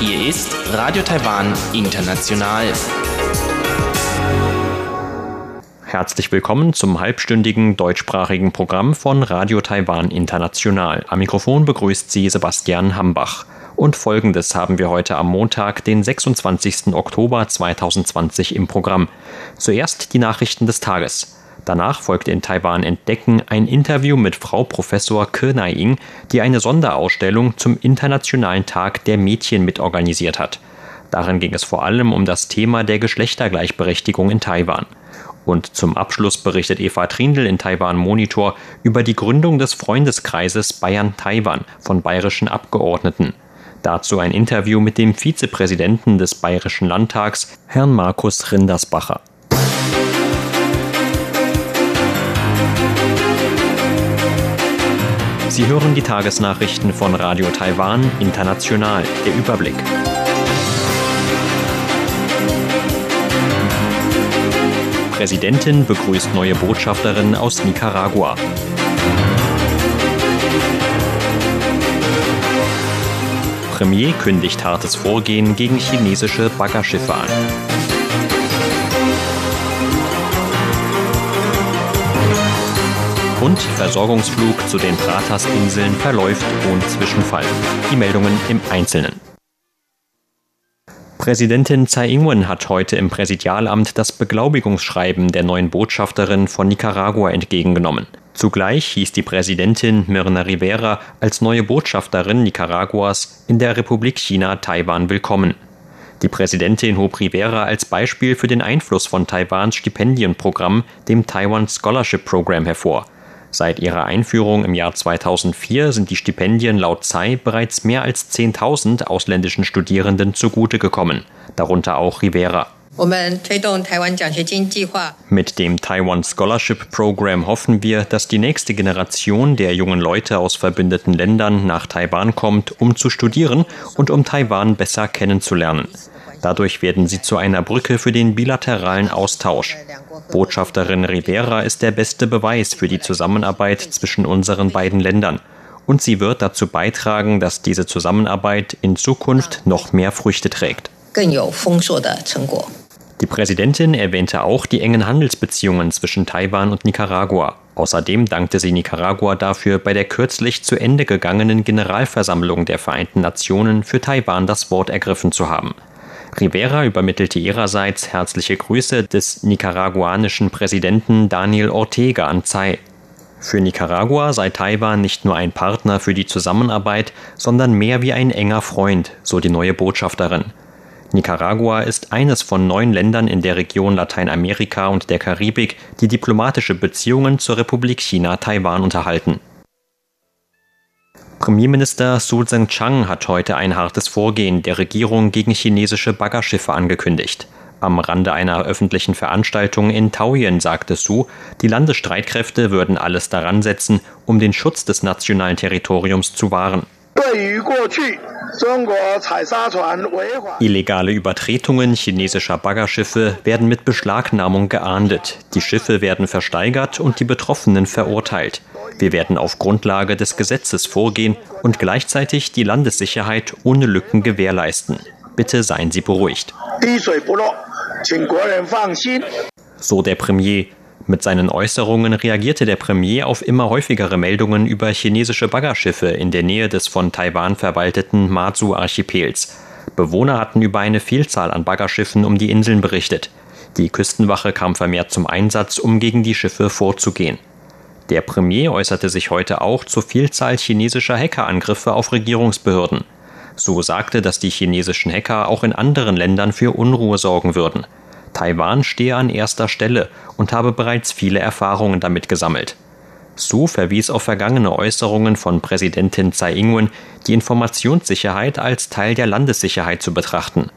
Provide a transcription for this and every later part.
Hier ist Radio Taiwan International. Herzlich willkommen zum halbstündigen deutschsprachigen Programm von Radio Taiwan International. Am Mikrofon begrüßt Sie Sebastian Hambach. Und folgendes haben wir heute am Montag, den 26. Oktober 2020 im Programm. Zuerst die Nachrichten des Tages. Danach folgt in Taiwan Entdecken ein Interview mit Frau Professor Ke Nai-Ing, die eine Sonderausstellung zum Internationalen Tag der Mädchen mitorganisiert hat. Darin ging es vor allem um das Thema der Geschlechtergleichberechtigung in Taiwan. Und zum Abschluss berichtet Eva Trindl in Taiwan Monitor über die Gründung des Freundeskreises Bayern Taiwan von bayerischen Abgeordneten. Dazu ein Interview mit dem Vizepräsidenten des Bayerischen Landtags, Herrn Markus Rindersbacher. Sie hören die Tagesnachrichten von Radio Taiwan International. Der Überblick. Präsidentin begrüßt neue Botschafterin aus Nicaragua. Premier kündigt hartes Vorgehen gegen chinesische Baggerschiffe an. Und Versorgungsflug zu den Pratas-Inseln verläuft ohne Zwischenfall. Die Meldungen im Einzelnen. Präsidentin Tsai Ing-wen hat heute im Präsidialamt das Beglaubigungsschreiben der neuen Botschafterin von Nicaragua entgegengenommen. Zugleich hieß die Präsidentin Mirna Rivera als neue Botschafterin Nicaraguas in der Republik China Taiwan willkommen. Die Präsidentin hob Rivera als Beispiel für den Einfluss von Taiwans Stipendienprogramm, dem Taiwan Scholarship Program, hervor. Seit ihrer Einführung im Jahr 2004 sind die Stipendien laut Tsai bereits mehr als 10.000 ausländischen Studierenden zugute gekommen, darunter auch Rivera. Mit dem Taiwan Scholarship Program hoffen wir, dass die nächste Generation der jungen Leute aus verbündeten Ländern nach Taiwan kommt, um zu studieren und um Taiwan besser kennenzulernen. Dadurch werden sie zu einer Brücke für den bilateralen Austausch. Botschafterin Rivera ist der beste Beweis für die Zusammenarbeit zwischen unseren beiden Ländern. Und sie wird dazu beitragen, dass diese Zusammenarbeit in Zukunft noch mehr Früchte trägt. Die Präsidentin erwähnte auch die engen Handelsbeziehungen zwischen Taiwan und Nicaragua. Außerdem dankte sie Nicaragua dafür, bei der kürzlich zu Ende gegangenen Generalversammlung der Vereinten Nationen für Taiwan das Wort ergriffen zu haben. Rivera übermittelte ihrerseits herzliche Grüße des nicaraguanischen Präsidenten Daniel Ortega an Tsai. Für Nicaragua sei Taiwan nicht nur ein Partner für die Zusammenarbeit, sondern mehr wie ein enger Freund, so die neue Botschafterin. Nicaragua ist eines von neun Ländern in der Region Lateinamerika und der Karibik, die diplomatische Beziehungen zur Republik China Taiwan unterhalten. Premierminister Su Tseng-Chang hat heute ein hartes Vorgehen der Regierung gegen chinesische Baggerschiffe angekündigt. Am Rande einer öffentlichen Veranstaltung in Taoyuan sagte Su, die Landesstreitkräfte würden alles daran setzen, um den Schutz des nationalen Territoriums zu wahren. Illegale Übertretungen chinesischer Baggerschiffe werden mit Beschlagnahmung geahndet. Die Schiffe werden versteigert und die Betroffenen verurteilt. Wir werden auf Grundlage des Gesetzes vorgehen und gleichzeitig die Landessicherheit ohne Lücken gewährleisten. Bitte seien Sie beruhigt. So der Premier. Mit seinen Äußerungen reagierte der Premier auf immer häufigere Meldungen über chinesische Baggerschiffe in der Nähe des von Taiwan verwalteten Matsu-Archipels. Bewohner hatten über eine Vielzahl an Baggerschiffen um die Inseln berichtet. Die Küstenwache kam vermehrt zum Einsatz, um gegen die Schiffe vorzugehen. Der Premier äußerte sich heute auch zur Vielzahl chinesischer Hackerangriffe auf Regierungsbehörden. So sagte, dass die chinesischen Hacker auch in anderen Ländern für Unruhe sorgen würden. Taiwan stehe an erster Stelle und habe bereits viele Erfahrungen damit gesammelt. Su verwies auf vergangene Äußerungen von Präsidentin Tsai Ing-wen, die Informationssicherheit als Teil der Landessicherheit zu betrachten.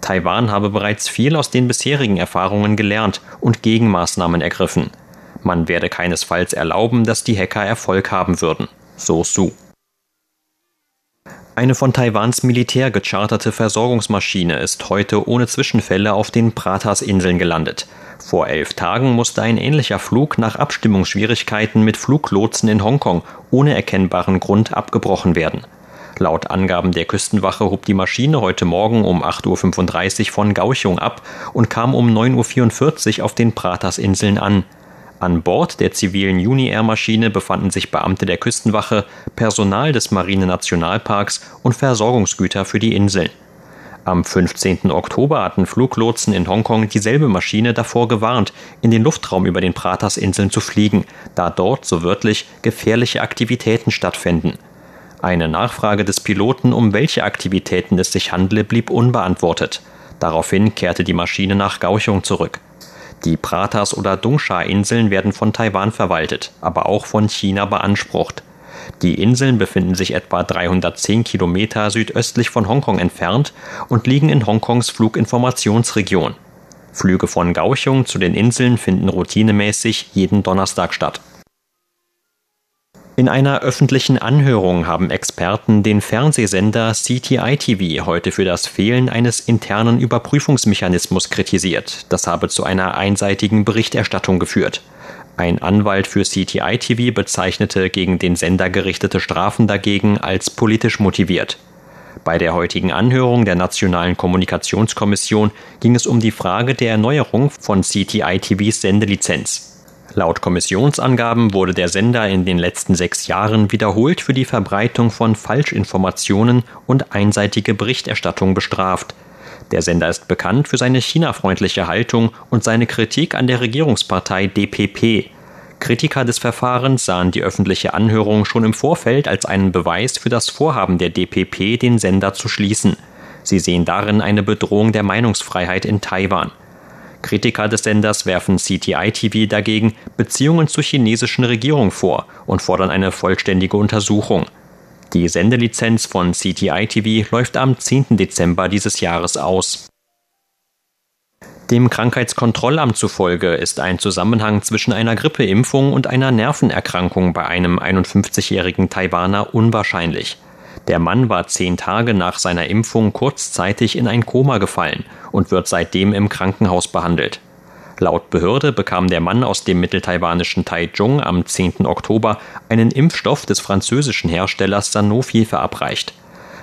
Taiwan habe bereits viel aus den bisherigen Erfahrungen gelernt und Gegenmaßnahmen ergriffen. Man werde keinesfalls erlauben, dass die Hacker Erfolg haben würden, so Su. Eine von Taiwans Militär gecharterte Versorgungsmaschine ist heute ohne Zwischenfälle auf den Pratas-Inseln gelandet. Vor elf Tagen musste ein ähnlicher Flug nach Abstimmungsschwierigkeiten mit Fluglotsen in Hongkong ohne erkennbaren Grund abgebrochen werden. Laut Angaben der Küstenwache hob die Maschine heute Morgen um 8.35 Uhr von Gauchung ab und kam um 9.44 Uhr auf den Pratersinseln an. An Bord der zivilen Uni-Air-Maschine befanden sich Beamte der Küstenwache, Personal des Marine-Nationalparks und Versorgungsgüter für die Inseln. Am 15. Oktober hatten Fluglotsen in Hongkong dieselbe Maschine davor gewarnt, in den Luftraum über den Pratersinseln zu fliegen, da dort, so wörtlich, gefährliche Aktivitäten stattfänden. Eine Nachfrage des Piloten, um welche Aktivitäten es sich handle, blieb unbeantwortet. Daraufhin kehrte die Maschine nach Gauchung zurück. Die Pratas- oder Dongsha-Inseln werden von Taiwan verwaltet, aber auch von China beansprucht. Die Inseln befinden sich etwa 310 Kilometer südöstlich von Hongkong entfernt und liegen in Hongkongs Fluginformationsregion. Flüge von Gauchung zu den Inseln finden routinemäßig jeden Donnerstag statt. In einer öffentlichen Anhörung haben Experten den Fernsehsender CTI TV heute für das Fehlen eines internen Überprüfungsmechanismus kritisiert. Das habe zu einer einseitigen Berichterstattung geführt. Ein Anwalt für CTI TV bezeichnete gegen den Sender gerichtete Strafen dagegen als politisch motiviert. Bei der heutigen Anhörung der Nationalen Kommunikationskommission ging es um die Frage der Erneuerung von CTI TVs Sendelizenz. Laut Kommissionsangaben wurde der Sender in den letzten sechs Jahren wiederholt für die Verbreitung von Falschinformationen und einseitige Berichterstattung bestraft. Der Sender ist bekannt für seine China-freundliche Haltung und seine Kritik an der Regierungspartei DPP. Kritiker des Verfahrens sahen die öffentliche Anhörung schon im Vorfeld als einen Beweis für das Vorhaben der DPP, den Sender zu schließen. Sie sehen darin eine Bedrohung der Meinungsfreiheit in Taiwan. Kritiker des Senders werfen CTI TV dagegen Beziehungen zur chinesischen Regierung vor und fordern eine vollständige Untersuchung. Die Sendelizenz von CTI TV läuft am 10. Dezember dieses Jahres aus. Dem Krankheitskontrollamt zufolge ist ein Zusammenhang zwischen einer Grippeimpfung und einer Nervenerkrankung bei einem 51-jährigen Taiwaner unwahrscheinlich. Der Mann war zehn Tage nach seiner Impfung kurzzeitig in ein Koma gefallen und wird seitdem im Krankenhaus behandelt. Laut Behörde bekam der Mann aus dem mitteltaiwanischen Taichung am 10. Oktober einen Impfstoff des französischen Herstellers Sanofi verabreicht.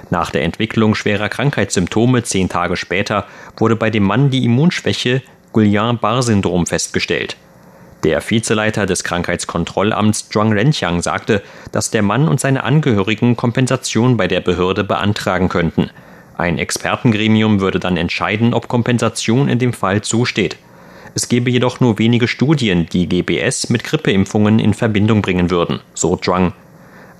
Nach der Entwicklung schwerer Krankheitssymptome zehn Tage später wurde bei dem Mann die Immunschwäche Guillain-Barré-Syndrom festgestellt. Der Vizeleiter des Krankheitskontrollamts Zhuang Renqiang sagte, dass der Mann und seine Angehörigen Kompensation bei der Behörde beantragen könnten. Ein Expertengremium würde dann entscheiden, ob Kompensation in dem Fall zusteht. Es gebe jedoch nur wenige Studien, die GBS mit Grippeimpfungen in Verbindung bringen würden, so Zhuang.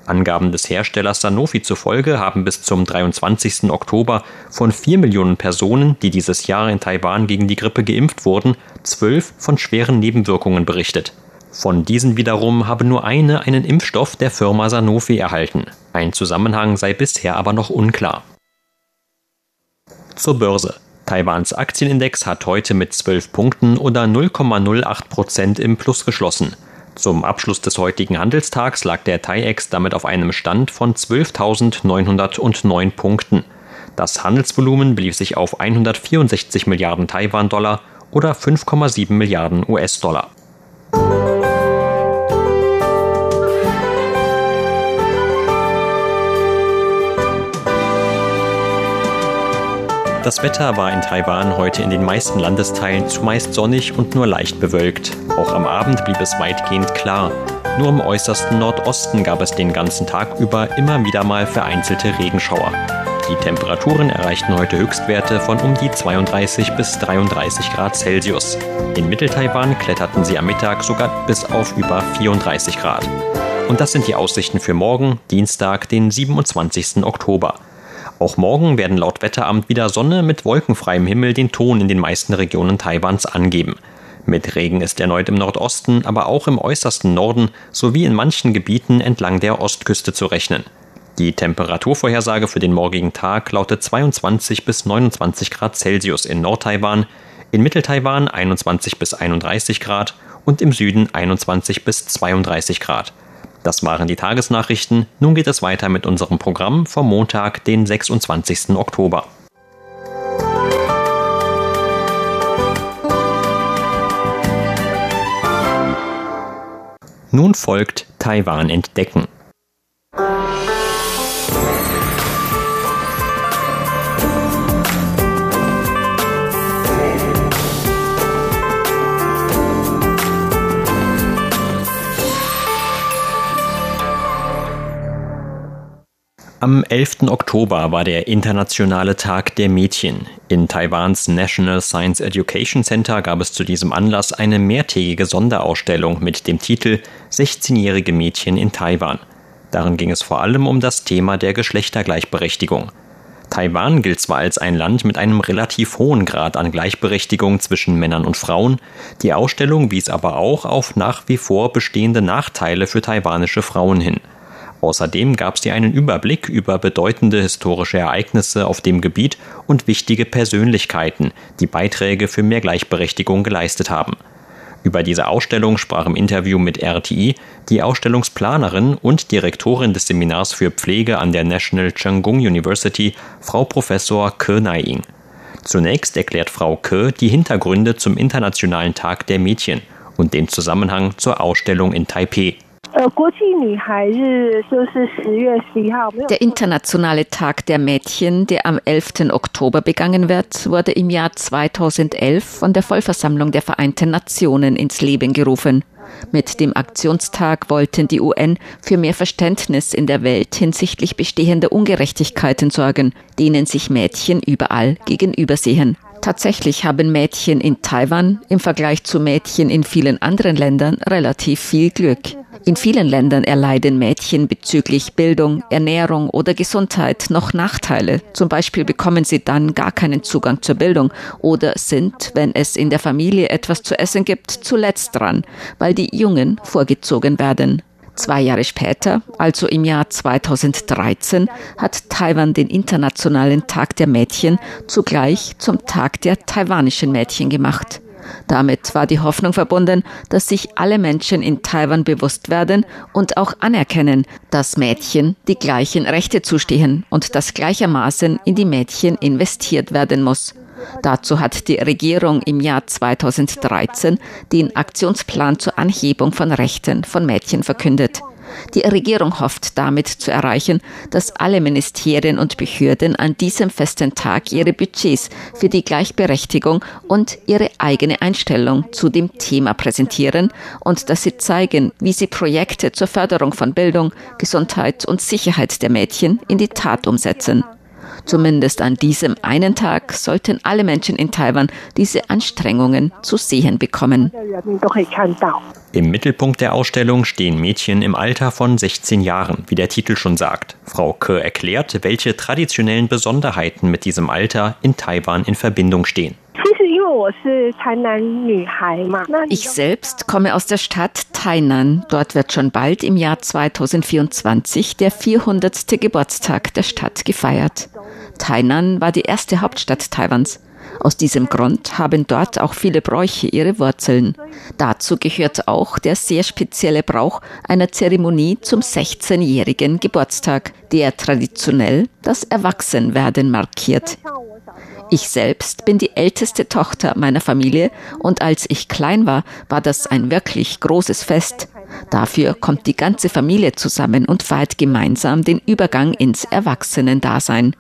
Angaben des Herstellers Sanofi zufolge haben bis zum 23. Oktober von 4 Millionen Personen, die dieses Jahr in Taiwan gegen die Grippe geimpft wurden, zwölf von schweren Nebenwirkungen berichtet. Von diesen wiederum habe nur eine einen Impfstoff der Firma Sanofi erhalten. Ein Zusammenhang sei bisher aber noch unklar. Zur Börse. Taiwans Aktienindex hat heute mit 12 Punkten oder 0,08 Prozent im Plus geschlossen. Zum Abschluss des heutigen Handelstags lag der TAIEX damit auf einem Stand von 12.909 Punkten. Das Handelsvolumen belief sich auf 164 Milliarden Taiwan-Dollar oder 5,7 Milliarden US-Dollar. Das Wetter war in Taiwan heute in den meisten Landesteilen zumeist sonnig und nur leicht bewölkt. Auch am Abend blieb es weitgehend klar. Nur im äußersten Nordosten gab es den ganzen Tag über immer wieder mal vereinzelte Regenschauer. Die Temperaturen erreichten heute Höchstwerte von um die 32 bis 33 Grad Celsius. In Mitteltaiwan kletterten sie am Mittag sogar bis auf über 34 Grad. Und das sind die Aussichten für morgen, Dienstag, den 27. Oktober. Auch morgen werden laut Wetteramt wieder Sonne mit wolkenfreiem Himmel den Ton in den meisten Regionen Taiwans angeben. Mit Regen ist erneut im Nordosten, aber auch im äußersten Norden sowie in manchen Gebieten entlang der Ostküste zu rechnen. Die Temperaturvorhersage für den morgigen Tag lautet 22 bis 29 Grad Celsius in Nordtaiwan, in Mitteltaiwan 21 bis 31 Grad und im Süden 21 bis 32 Grad. Das waren die Tagesnachrichten. Nun geht es weiter mit unserem Programm vom Montag, den 26. Oktober. Nun folgt Taiwan entdecken. Am 11. Oktober war der Internationale Tag der Mädchen. In Taiwans National Science Education Center gab es zu diesem Anlass eine mehrtägige Sonderausstellung mit dem Titel 16-jährige Mädchen in Taiwan. Darin ging es vor allem um das Thema der Geschlechtergleichberechtigung. Taiwan gilt zwar als ein Land mit einem relativ hohen Grad an Gleichberechtigung zwischen Männern und Frauen, die Ausstellung wies aber auch auf nach wie vor bestehende Nachteile für taiwanische Frauen hin. Außerdem gab dir einen Überblick über bedeutende historische Ereignisse auf dem Gebiet und wichtige Persönlichkeiten, die Beiträge für mehr Gleichberechtigung geleistet haben. Über diese Ausstellung sprach im Interview mit RTI die Ausstellungsplanerin und Direktorin des Seminars für Pflege an der National Chenggung University, Frau Professor Ke Naiying. Zunächst erklärt Frau Ke die Hintergründe zum Internationalen Tag der Mädchen und den Zusammenhang zur Ausstellung in Taipeh. Der internationale Tag der Mädchen, der am 11. Oktober begangen wird, wurde im Jahr 2011 von der Vollversammlung der Vereinten Nationen ins Leben gerufen. Mit dem Aktionstag wollten die UN für mehr Verständnis in der Welt hinsichtlich bestehender Ungerechtigkeiten sorgen, denen sich Mädchen überall gegenübersehen. Tatsächlich haben Mädchen in Taiwan im Vergleich zu Mädchen in vielen anderen Ländern relativ viel Glück. In vielen Ländern erleiden Mädchen bezüglich Bildung, Ernährung oder Gesundheit noch Nachteile. Zum Beispiel bekommen sie dann gar keinen Zugang zur Bildung oder sind, wenn es in der Familie etwas zu essen gibt, zuletzt dran, weil die Jungen vorgezogen werden. Zwei Jahre später, also im Jahr 2013, hat Taiwan den Internationalen Tag der Mädchen zugleich zum Tag der taiwanischen Mädchen gemacht. Damit war die Hoffnung verbunden, dass sich alle Menschen in Taiwan bewusst werden und auch anerkennen, dass Mädchen die gleichen Rechte zustehen und dass gleichermaßen in die Mädchen investiert werden muss. Dazu hat die Regierung im Jahr 2013 den Aktionsplan zur Anhebung von Rechten von Mädchen verkündet. Die Regierung hofft damit zu erreichen, dass alle Ministerien und Behörden an diesem festen Tag ihre Budgets für die Gleichberechtigung und ihre eigene Einstellung zu dem Thema präsentieren und dass sie zeigen, wie sie Projekte zur Förderung von Bildung, Gesundheit und Sicherheit der Mädchen in die Tat umsetzen. Zumindest an diesem einen Tag sollten alle Menschen in Taiwan diese Anstrengungen zu sehen bekommen. Im Mittelpunkt der Ausstellung stehen Mädchen im Alter von 16 Jahren, wie der Titel schon sagt. Frau Ke erklärt, welche traditionellen Besonderheiten mit diesem Alter in Taiwan in Verbindung stehen. Ich selbst komme aus der Stadt Tainan. Dort wird schon bald im Jahr 2024 der 400. Geburtstag der Stadt gefeiert. Tainan war die erste Hauptstadt Taiwans. Aus diesem Grund haben dort auch viele Bräuche ihre Wurzeln. Dazu gehört auch der sehr spezielle Brauch einer Zeremonie zum 16-jährigen Geburtstag, der traditionell das Erwachsenwerden markiert. Ich selbst bin die älteste Tochter meiner Familie und als ich klein war, war das ein wirklich großes Fest. Dafür kommt die ganze Familie zusammen und feiert gemeinsam den Übergang ins Erwachsenendasein.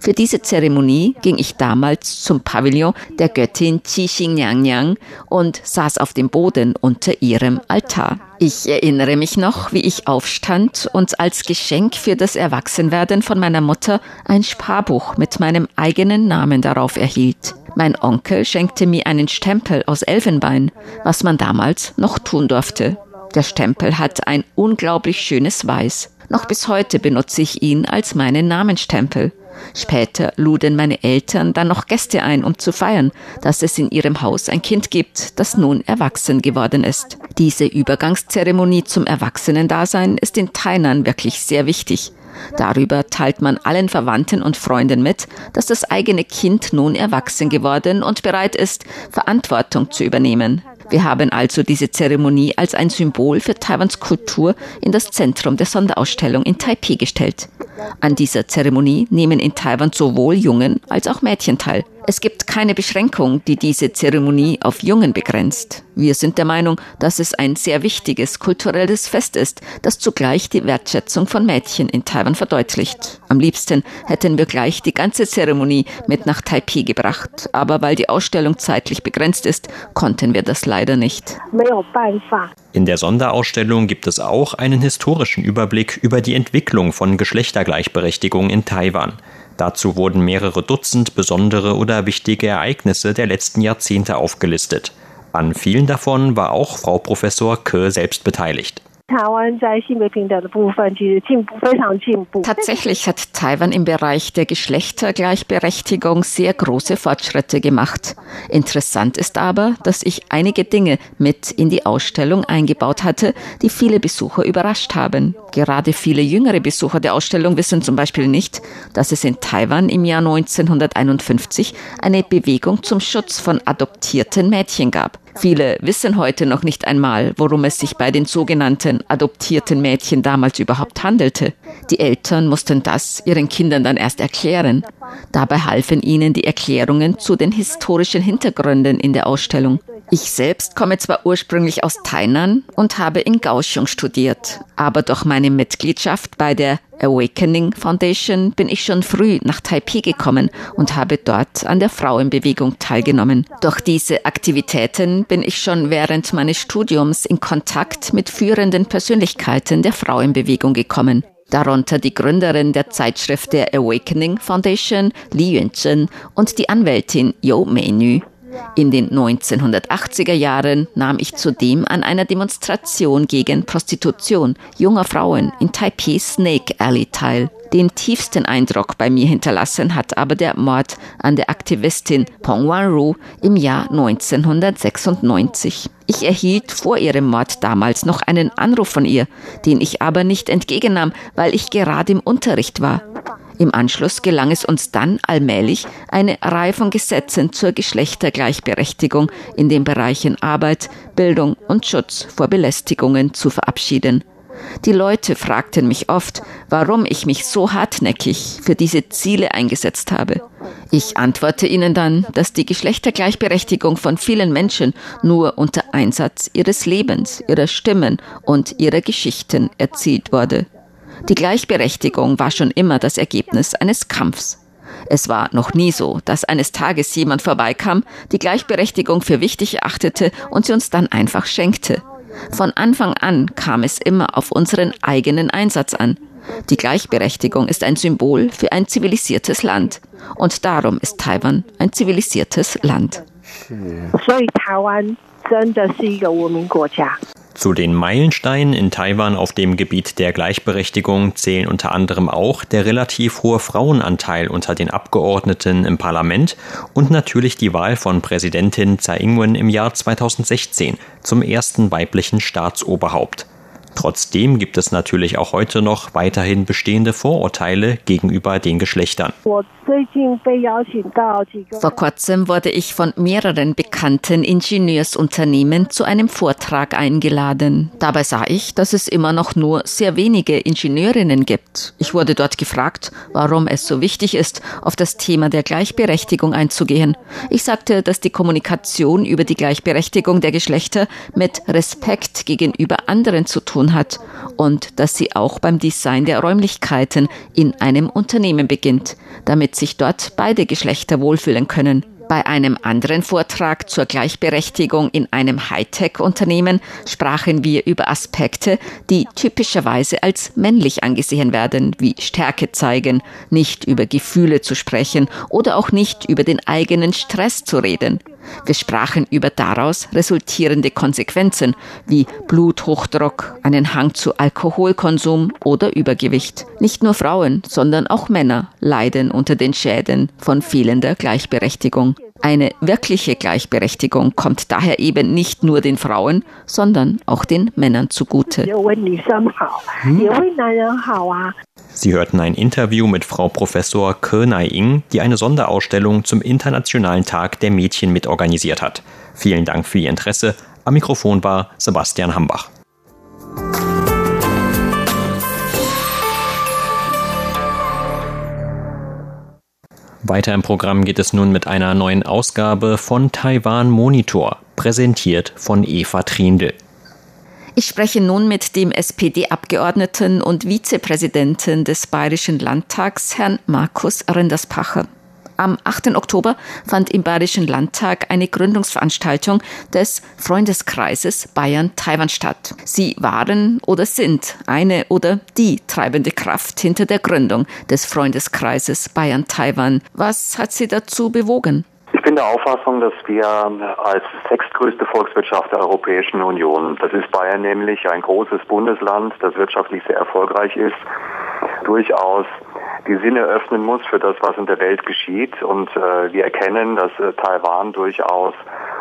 Für diese Zeremonie ging ich damals zum Pavillon der Göttin Qixing Nyang und saß auf dem Boden unter ihrem Altar. Ich erinnere mich noch, wie ich aufstand und als Geschenk für das Erwachsenwerden von meiner Mutter ein Sparbuch mit meinem eigenen Namen darauf erhielt. Mein Onkel schenkte mir einen Stempel aus Elfenbein, was man damals noch tun durfte. Der Stempel hat ein unglaublich schönes Weiß. Noch bis heute benutze ich ihn als meinen Namenstempel. Später luden meine Eltern dann noch Gäste ein, um zu feiern, dass es in ihrem Haus ein Kind gibt, das nun erwachsen geworden ist. Diese Übergangszeremonie zum Erwachsenendasein ist in Tainan wirklich sehr wichtig. Darüber teilt man allen Verwandten und Freunden mit, dass das eigene Kind nun erwachsen geworden und bereit ist, Verantwortung zu übernehmen. Wir haben also diese Zeremonie als ein Symbol für Taiwans Kultur in das Zentrum der Sonderausstellung in Taipei gestellt. An dieser Zeremonie nehmen in Taiwan sowohl Jungen als auch Mädchen teil. Es gibt keine Beschränkung, die diese Zeremonie auf Jungen begrenzt. Wir sind der Meinung, dass es ein sehr wichtiges kulturelles Fest ist, das zugleich die Wertschätzung von Mädchen in Taiwan verdeutlicht. Am liebsten hätten wir gleich die ganze Zeremonie mit nach Taipei gebracht, aber weil die Ausstellung zeitlich begrenzt ist, konnten wir das leider nicht. In der Sonderausstellung gibt es auch einen historischen Überblick über die Entwicklung von Geschlechtergleichberechtigung in Taiwan. Dazu wurden mehrere Dutzend besondere oder wichtige Ereignisse der letzten Jahrzehnte aufgelistet. An vielen davon war auch Frau Professor Ke selbst beteiligt. Tatsächlich hat Taiwan im Bereich der Geschlechtergleichberechtigung sehr große Fortschritte gemacht. Interessant ist aber, dass ich einige Dinge mit in die Ausstellung eingebaut hatte, die viele Besucher überrascht haben. Gerade viele jüngere Besucher der Ausstellung wissen zum Beispiel nicht, dass es in Taiwan im Jahr 1951 eine Bewegung zum Schutz von adoptierten Mädchen gab. Viele wissen heute noch nicht einmal, worum es sich bei den sogenannten adoptierten Mädchen damals überhaupt handelte. Die Eltern mussten das ihren Kindern dann erst erklären. Dabei halfen ihnen die Erklärungen zu den historischen Hintergründen in der Ausstellung. Ich selbst komme zwar ursprünglich aus Tainan und habe in Kaohsiung studiert, aber durch meine Mitgliedschaft bei der Awakening Foundation bin ich schon früh nach Taipei gekommen und habe dort an der Frauenbewegung teilgenommen. Durch diese Aktivitäten bin ich schon während meines Studiums in Kontakt mit führenden Persönlichkeiten der Frauenbewegung gekommen darunter die Gründerin der Zeitschrift der Awakening Foundation, Li Yuanzhen, und die Anwältin You Meinü. In den 1980er Jahren nahm ich zudem an einer Demonstration gegen Prostitution junger Frauen in Taipei Snake Alley teil. Den tiefsten Eindruck bei mir hinterlassen hat aber der Mord an der Aktivistin Pong Wan-ru im Jahr 1996. Ich erhielt vor ihrem Mord damals noch einen Anruf von ihr, den ich aber nicht entgegennahm, weil ich gerade im Unterricht war. Im Anschluss gelang es uns dann allmählich, eine Reihe von Gesetzen zur Geschlechtergleichberechtigung in den Bereichen Arbeit, Bildung und Schutz vor Belästigungen zu verabschieden. Die Leute fragten mich oft, warum ich mich so hartnäckig für diese Ziele eingesetzt habe. Ich antworte ihnen dann, dass die Geschlechtergleichberechtigung von vielen Menschen nur unter Einsatz ihres Lebens, ihrer Stimmen und ihrer Geschichten erzielt wurde. Die Gleichberechtigung war schon immer das Ergebnis eines Kampfs. Es war noch nie so, dass eines Tages jemand vorbeikam, die Gleichberechtigung für wichtig erachtete und sie uns dann einfach schenkte. Von Anfang an kam es immer auf unseren eigenen Einsatz an. Die Gleichberechtigung ist ein Symbol für ein zivilisiertes Land. Und darum ist Taiwan ein zivilisiertes Land. 所以台湾真的是一个文明国家。 Zu den Meilensteinen in Taiwan auf dem Gebiet der Gleichberechtigung zählen unter anderem auch der relativ hohe Frauenanteil unter den Abgeordneten im Parlament und natürlich die Wahl von Präsidentin Tsai Ing-wen im Jahr 2016 zum ersten weiblichen Staatsoberhaupt. Trotzdem gibt es natürlich auch heute noch weiterhin bestehende Vorurteile gegenüber den Geschlechtern. Vor kurzem wurde ich von mehreren bekannten Ingenieursunternehmen zu einem Vortrag eingeladen. Dabei sah ich, dass es immer noch nur sehr wenige Ingenieurinnen gibt. Ich wurde dort gefragt, warum es so wichtig ist, auf das Thema der Gleichberechtigung einzugehen. Ich sagte, dass die Kommunikation über die Gleichberechtigung der Geschlechter mit Respekt gegenüber anderen zu tun tun hat und dass sie auch beim Design der Räumlichkeiten in einem Unternehmen beginnt, damit sich dort beide Geschlechter wohlfühlen können. Bei einem anderen Vortrag zur Gleichberechtigung in einem Hightech-Unternehmen sprachen wir über Aspekte, die typischerweise als männlich angesehen werden, wie Stärke zeigen, nicht über Gefühle zu sprechen oder auch nicht über den eigenen Stress zu reden. Wir sprachen über daraus resultierende Konsequenzen wie Bluthochdruck, einen Hang zu Alkoholkonsum oder Übergewicht. Nicht nur Frauen, sondern auch Männer leiden unter den Schäden von fehlender Gleichberechtigung. Eine wirkliche Gleichberechtigung kommt daher eben nicht nur den Frauen, sondern auch den Männern zugute. Sie hörten ein Interview mit Frau Professor Ke Nai-Ing, die eine Sonderausstellung zum Internationalen Tag der Mädchen mitorganisiert hat. Vielen Dank für Ihr Interesse. Am Mikrofon war Sebastian Hambach. Weiter im Programm geht es nun mit einer neuen Ausgabe von Taiwan Monitor, präsentiert von Eva Triendl. Ich spreche nun mit dem SPD-Abgeordneten und Vizepräsidenten des Bayerischen Landtags, Herrn Markus Rinderspacher. Am 8. Oktober fand im Bayerischen Landtag eine Gründungsveranstaltung des Freundeskreises Bayern-Taiwan statt. Sie waren oder sind eine oder die treibende Kraft hinter der Gründung des Freundeskreises Bayern-Taiwan. Was hat Sie dazu bewogen? Ich bin der Auffassung, dass wir als sechstgrößte Volkswirtschaft der Europäischen Union, das ist Bayern nämlich ein großes Bundesland, das wirtschaftlich sehr erfolgreich ist, durchaus die Sinne öffnen muss für das, was in der Welt geschieht. Und äh, wir erkennen, dass äh, Taiwan durchaus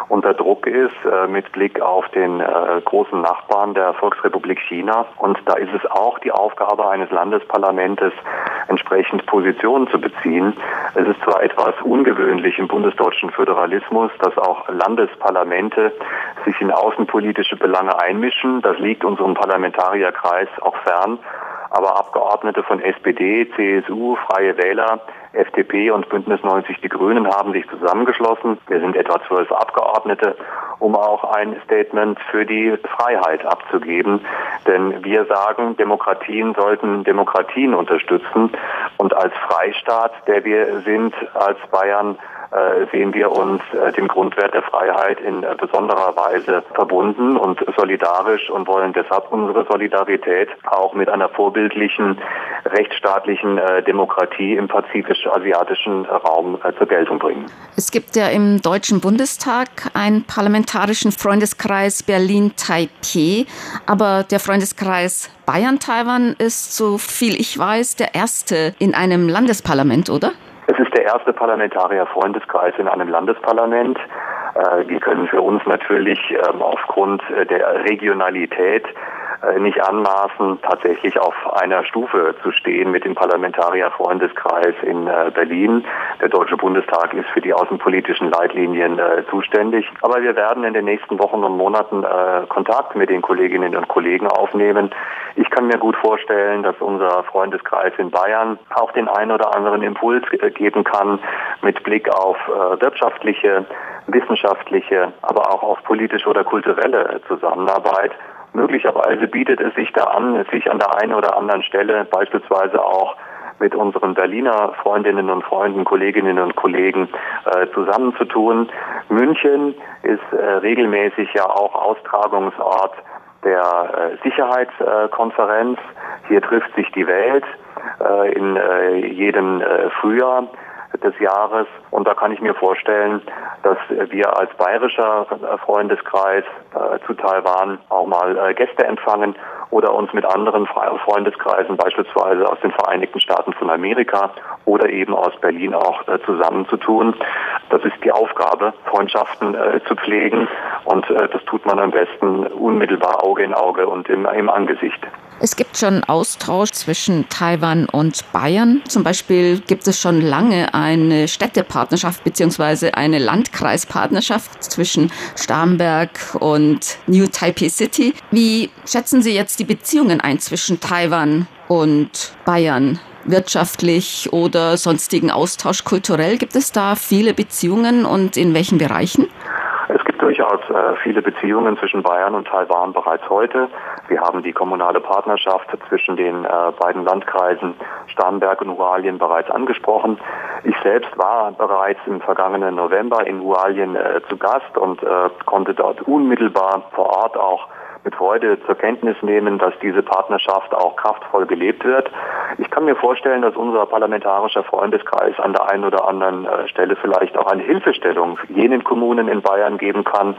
unter Druck ist äh, mit Blick auf den äh, großen Nachbarn der Volksrepublik China. Und da ist es auch die Aufgabe eines Landesparlamentes, entsprechend Positionen zu beziehen. Es ist zwar etwas ungewöhnlich im bundesdeutschen Föderalismus, dass auch Landesparlamente sich in außenpolitische Belange einmischen. Das liegt unserem Parlamentarierkreis auch fern aber Abgeordnete von SPD, CSU, Freie Wähler, FDP und Bündnis 90 Die Grünen haben sich zusammengeschlossen. Wir sind etwa zwölf Abgeordnete, um auch ein Statement für die Freiheit abzugeben. Denn wir sagen, Demokratien sollten Demokratien unterstützen. Und als Freistaat, der wir sind, als Bayern, äh, sehen wir uns äh, dem Grundwert der Freiheit in äh, besonderer Weise verbunden und solidarisch und wollen deshalb unsere Solidarität auch mit einer vorbildlichen rechtsstaatlichen Demokratie im pazifisch-asiatischen Raum zur Geltung bringen. Es gibt ja im Deutschen Bundestag einen parlamentarischen Freundeskreis Berlin-Taipei, aber der Freundeskreis Bayern-Taiwan ist, so viel ich weiß, der erste in einem Landesparlament, oder? Es ist der erste Parlamentarier-Freundeskreis in einem Landesparlament. Äh, wir können für uns natürlich ähm, aufgrund äh, der Regionalität äh, nicht anmaßen, tatsächlich auf einer Stufe zu stehen mit dem Parlamentarier-Freundeskreis in äh, Berlin. Der Deutsche Bundestag ist für die außenpolitischen Leitlinien äh, zuständig. Aber wir werden in den nächsten Wochen und Monaten Kontakt mit den Kolleginnen und Kollegen aufnehmen. Ich kann mir gut vorstellen, dass unser Freundeskreis in Bayern auch den einen oder anderen Impuls geben kann mit Blick auf wirtschaftliche, wissenschaftliche, aber auch auf politische oder kulturelle Zusammenarbeit. Möglicherweise bietet es sich da an, sich an der einen oder anderen Stelle beispielsweise auch mit unseren Berliner Freundinnen und Freunden, Kolleginnen und Kollegen äh, zusammenzutun. München ist äh, regelmäßig ja auch Austragungsort der äh, Sicherheitskonferenz. Hier trifft sich die Welt äh, in äh, jedem äh, Frühjahr des Jahres. Und da kann ich mir vorstellen, dass wir als bayerischer Freundeskreis äh, zu Taiwan auch mal äh, Gäste empfangen oder uns mit anderen Freundeskreisen, beispielsweise aus den Vereinigten Staaten von Amerika oder eben aus Berlin auch äh, zusammenzutun. Das ist die Aufgabe, Freundschaften zu pflegen und das tut man am besten unmittelbar Auge in Auge und im, im Angesicht. Es gibt schon Austausch zwischen Taiwan und Bayern. Zum Beispiel gibt es schon lange eine Städtepartnerschaft bzw. eine Landkreispartnerschaft zwischen Starnberg und New Taipei City. Wie schätzen Sie jetzt die Beziehungen ein zwischen Taiwan und Bayern? Wirtschaftlich oder sonstigen Austausch kulturell? Gibt es da viele Beziehungen und in welchen Bereichen? Durchaus äh, viele Beziehungen zwischen Bayern und Taiwan bereits heute. Wir haben die kommunale Partnerschaft zwischen den äh, beiden Landkreisen Starnberg und Hualien bereits angesprochen. Ich selbst war bereits im vergangenen November in Hualien äh, zu Gast und äh, konnte dort unmittelbar vor Ort auch mit Freude zur Kenntnis nehmen, dass diese Partnerschaft auch kraftvoll gelebt wird. Ich kann mir vorstellen, dass unser parlamentarischer Freundeskreis an der einen oder anderen äh, Stelle vielleicht auch eine Hilfestellung jenen Kommunen in Bayern geben kann,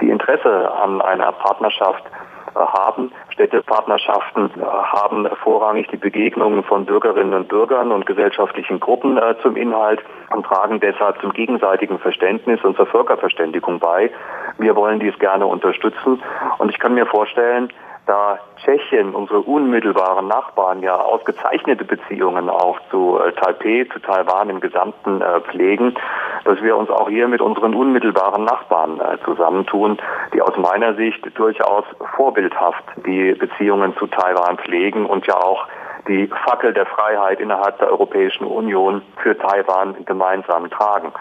die Interesse an einer Partnerschaft haben. Städtepartnerschaften äh, haben vorrangig die Begegnungen von Bürgerinnen und Bürgern und gesellschaftlichen Gruppen äh, zum Inhalt und tragen deshalb zum gegenseitigen Verständnis und zur Völkerverständigung bei. Wir wollen dies gerne unterstützen und ich kann mir vorstellen, da Tschechien, unsere unmittelbaren Nachbarn, ja ausgezeichnete Beziehungen auch zu äh, Taipei, zu Taiwan im Gesamten äh, pflegen, dass wir uns auch hier mit unseren unmittelbaren Nachbarn äh, zusammentun, die aus meiner Sicht durchaus vorbildhaft die Beziehungen zu Taiwan pflegen und ja auch die Fackel der Freiheit innerhalb der Europäischen Union für Taiwan gemeinsam tragen.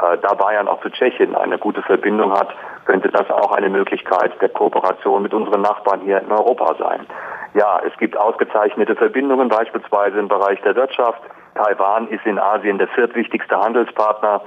Äh, da Bayern auch zu Tschechien eine gute Verbindung hat, könnte das auch eine Möglichkeit der Kooperation mit unseren Nachbarn hier in Europa sein. Ja, es gibt ausgezeichnete Verbindungen, beispielsweise im Bereich der Wirtschaft. Taiwan ist in Asien der viertwichtigste Handelspartner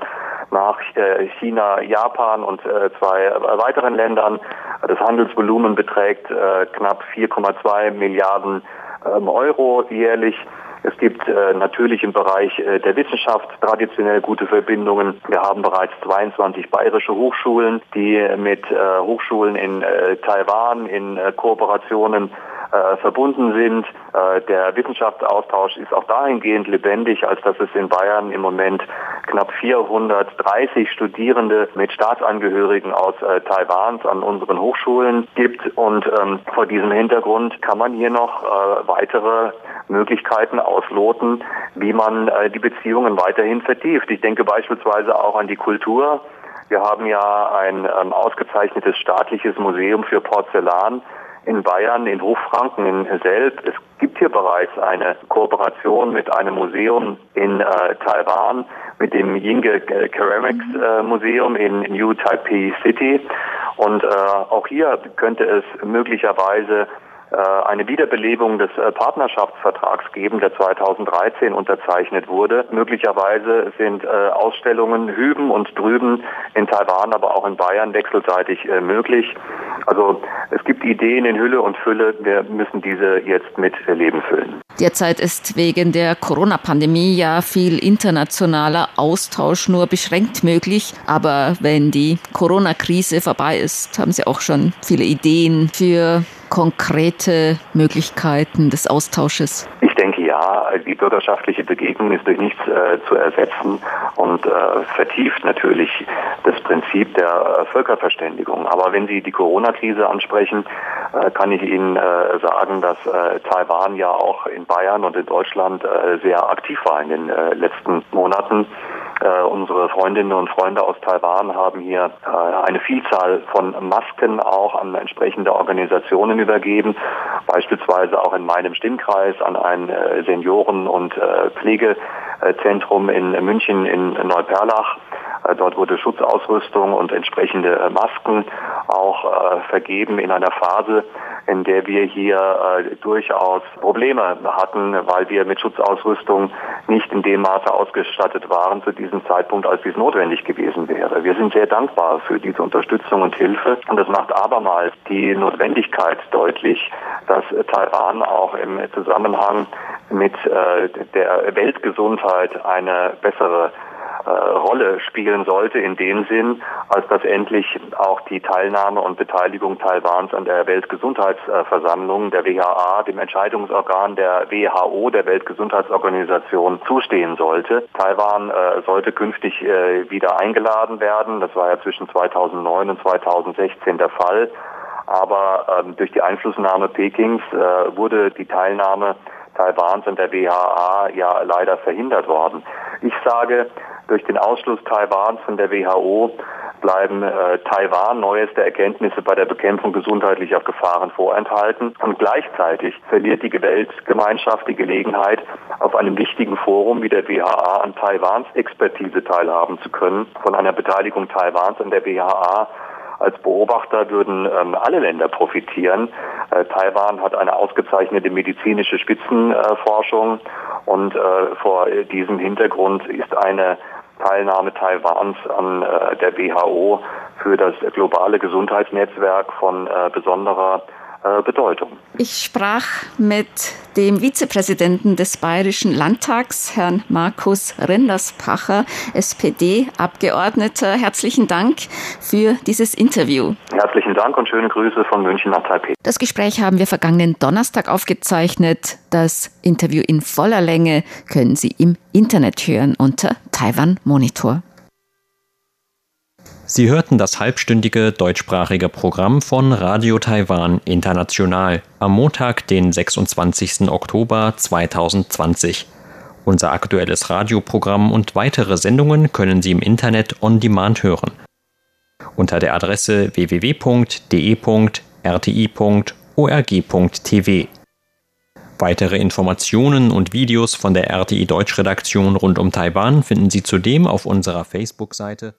nach äh, China, Japan und äh, zwei weiteren Ländern. Das Handelsvolumen beträgt knapp 4,2 Milliarden ähm, Euro jährlich. Es gibt äh, natürlich im Bereich äh, der Wissenschaft traditionell gute Verbindungen. Wir haben bereits 22 bayerische Hochschulen, die mit äh, Hochschulen in äh, Taiwan in äh, Kooperationen äh, verbunden sind. Äh, der Wissenschaftsaustausch ist auch dahingehend lebendig, als dass es in Bayern im Moment knapp 430 Studierende mit Staatsangehörigen aus äh, Taiwans an unseren Hochschulen gibt. Und ähm, vor diesem Hintergrund kann man hier noch äh, weitere Möglichkeiten ausloten, wie man äh, die Beziehungen weiterhin vertieft. Ich denke beispielsweise auch an die Kultur. Wir haben ja ein ähm, ausgezeichnetes staatliches Museum für Porzellan in Bayern, in Hochfranken, in Selb. Es gibt hier bereits eine Kooperation mit einem Museum in äh, Taiwan, mit dem Yingge Ceramics äh, Museum in New Taipei City. Und äh, auch hier könnte es möglicherweise eine Wiederbelebung des äh, Partnerschaftsvertrags geben, der 2013 unterzeichnet wurde. Möglicherweise sind äh, Ausstellungen hüben und drüben in Taiwan, aber auch in Bayern wechselseitig möglich. Also es gibt Ideen in Hülle und Fülle. Wir müssen diese jetzt mit Leben füllen. Derzeit ist wegen der Corona-Pandemie ja viel internationaler Austausch nur beschränkt möglich. Aber wenn die Corona-Krise vorbei ist, haben Sie auch schon viele Ideen für konkrete Möglichkeiten des Austausches? Ich ja, die bürgerschaftliche Begegnung ist durch nichts äh, zu ersetzen und äh, vertieft natürlich das Prinzip der äh, Völkerverständigung. Aber wenn Sie die Corona-Krise ansprechen, äh, kann ich Ihnen äh, sagen, dass äh, Taiwan ja auch in Bayern und in Deutschland sehr aktiv war in den letzten Monaten. Unsere Freundinnen und Freunde aus Taiwan haben hier eine Vielzahl von Masken auch an entsprechende Organisationen übergeben, beispielsweise auch in meinem Stimmkreis an ein Senioren- und äh, Pflegezentrum in München in Neuperlach. Äh, dort wurde Schutzausrüstung und entsprechende äh, Masken auch äh, vergeben in einer Phase, in der wir hier durchaus Probleme hatten, weil wir mit Schutzausrüstung nicht in dem Maße ausgestattet waren zu diesem Zeitpunkt, als dies notwendig gewesen wäre. Wir sind sehr dankbar für diese Unterstützung und Hilfe und das macht abermals die Notwendigkeit deutlich, dass Taiwan auch im Zusammenhang mit der Weltgesundheit eine bessere äh, Rolle spielen sollte in dem Sinn, als dass endlich auch die Teilnahme und Beteiligung Taiwans an der Weltgesundheitsversammlung der WHA, dem Entscheidungsorgan der WHO, der Weltgesundheitsorganisation, zustehen sollte. Taiwan äh, sollte künftig äh, wieder eingeladen werden. Das war ja zwischen 2009 und 2016 der Fall. Aber ähm, durch die Einflussnahme Pekings äh, wurde die Teilnahme Taiwans an der WHA ja leider verhindert worden. Ich sage, durch den Ausschluss Taiwans von der WHO bleiben äh, Taiwan neueste Erkenntnisse bei der Bekämpfung gesundheitlicher Gefahren vorenthalten und gleichzeitig verliert die Weltgemeinschaft die Gelegenheit, auf einem wichtigen Forum wie der WHA an Taiwans Expertise teilhaben zu können. Von einer Beteiligung Taiwans an der WHA als Beobachter würden ähm, alle Länder profitieren. Äh, Taiwan hat eine ausgezeichnete medizinische Spitzenforschung äh, und äh, vor diesem Hintergrund ist eine Teilnahme Taiwans an äh, der WHO für das globale Gesundheitsnetzwerk von äh, besonderer äh, Bedeutung. Ich sprach mit dem Vizepräsidenten des Bayerischen Landtags, Herrn Markus Renderspacher, SPD-Abgeordneter. Herzlichen Dank für dieses Interview. Herzlichen Dank und schöne Grüße von München nach Taipei. Das Gespräch haben wir vergangenen Donnerstag aufgezeichnet. Das Interview in voller Länge können Sie im Internet hören unter Taiwan Monitor. Sie hörten das halbstündige deutschsprachige Programm von Radio Taiwan International am Montag, den 26. Oktober 2020. Unser aktuelles Radioprogramm und weitere Sendungen können Sie im Internet on demand hören. Unter der Adresse www.de.rti.org.tv. Weitere Informationen und Videos von der RTI Deutschredaktion rund um Taiwan finden Sie zudem auf unserer Facebook-Seite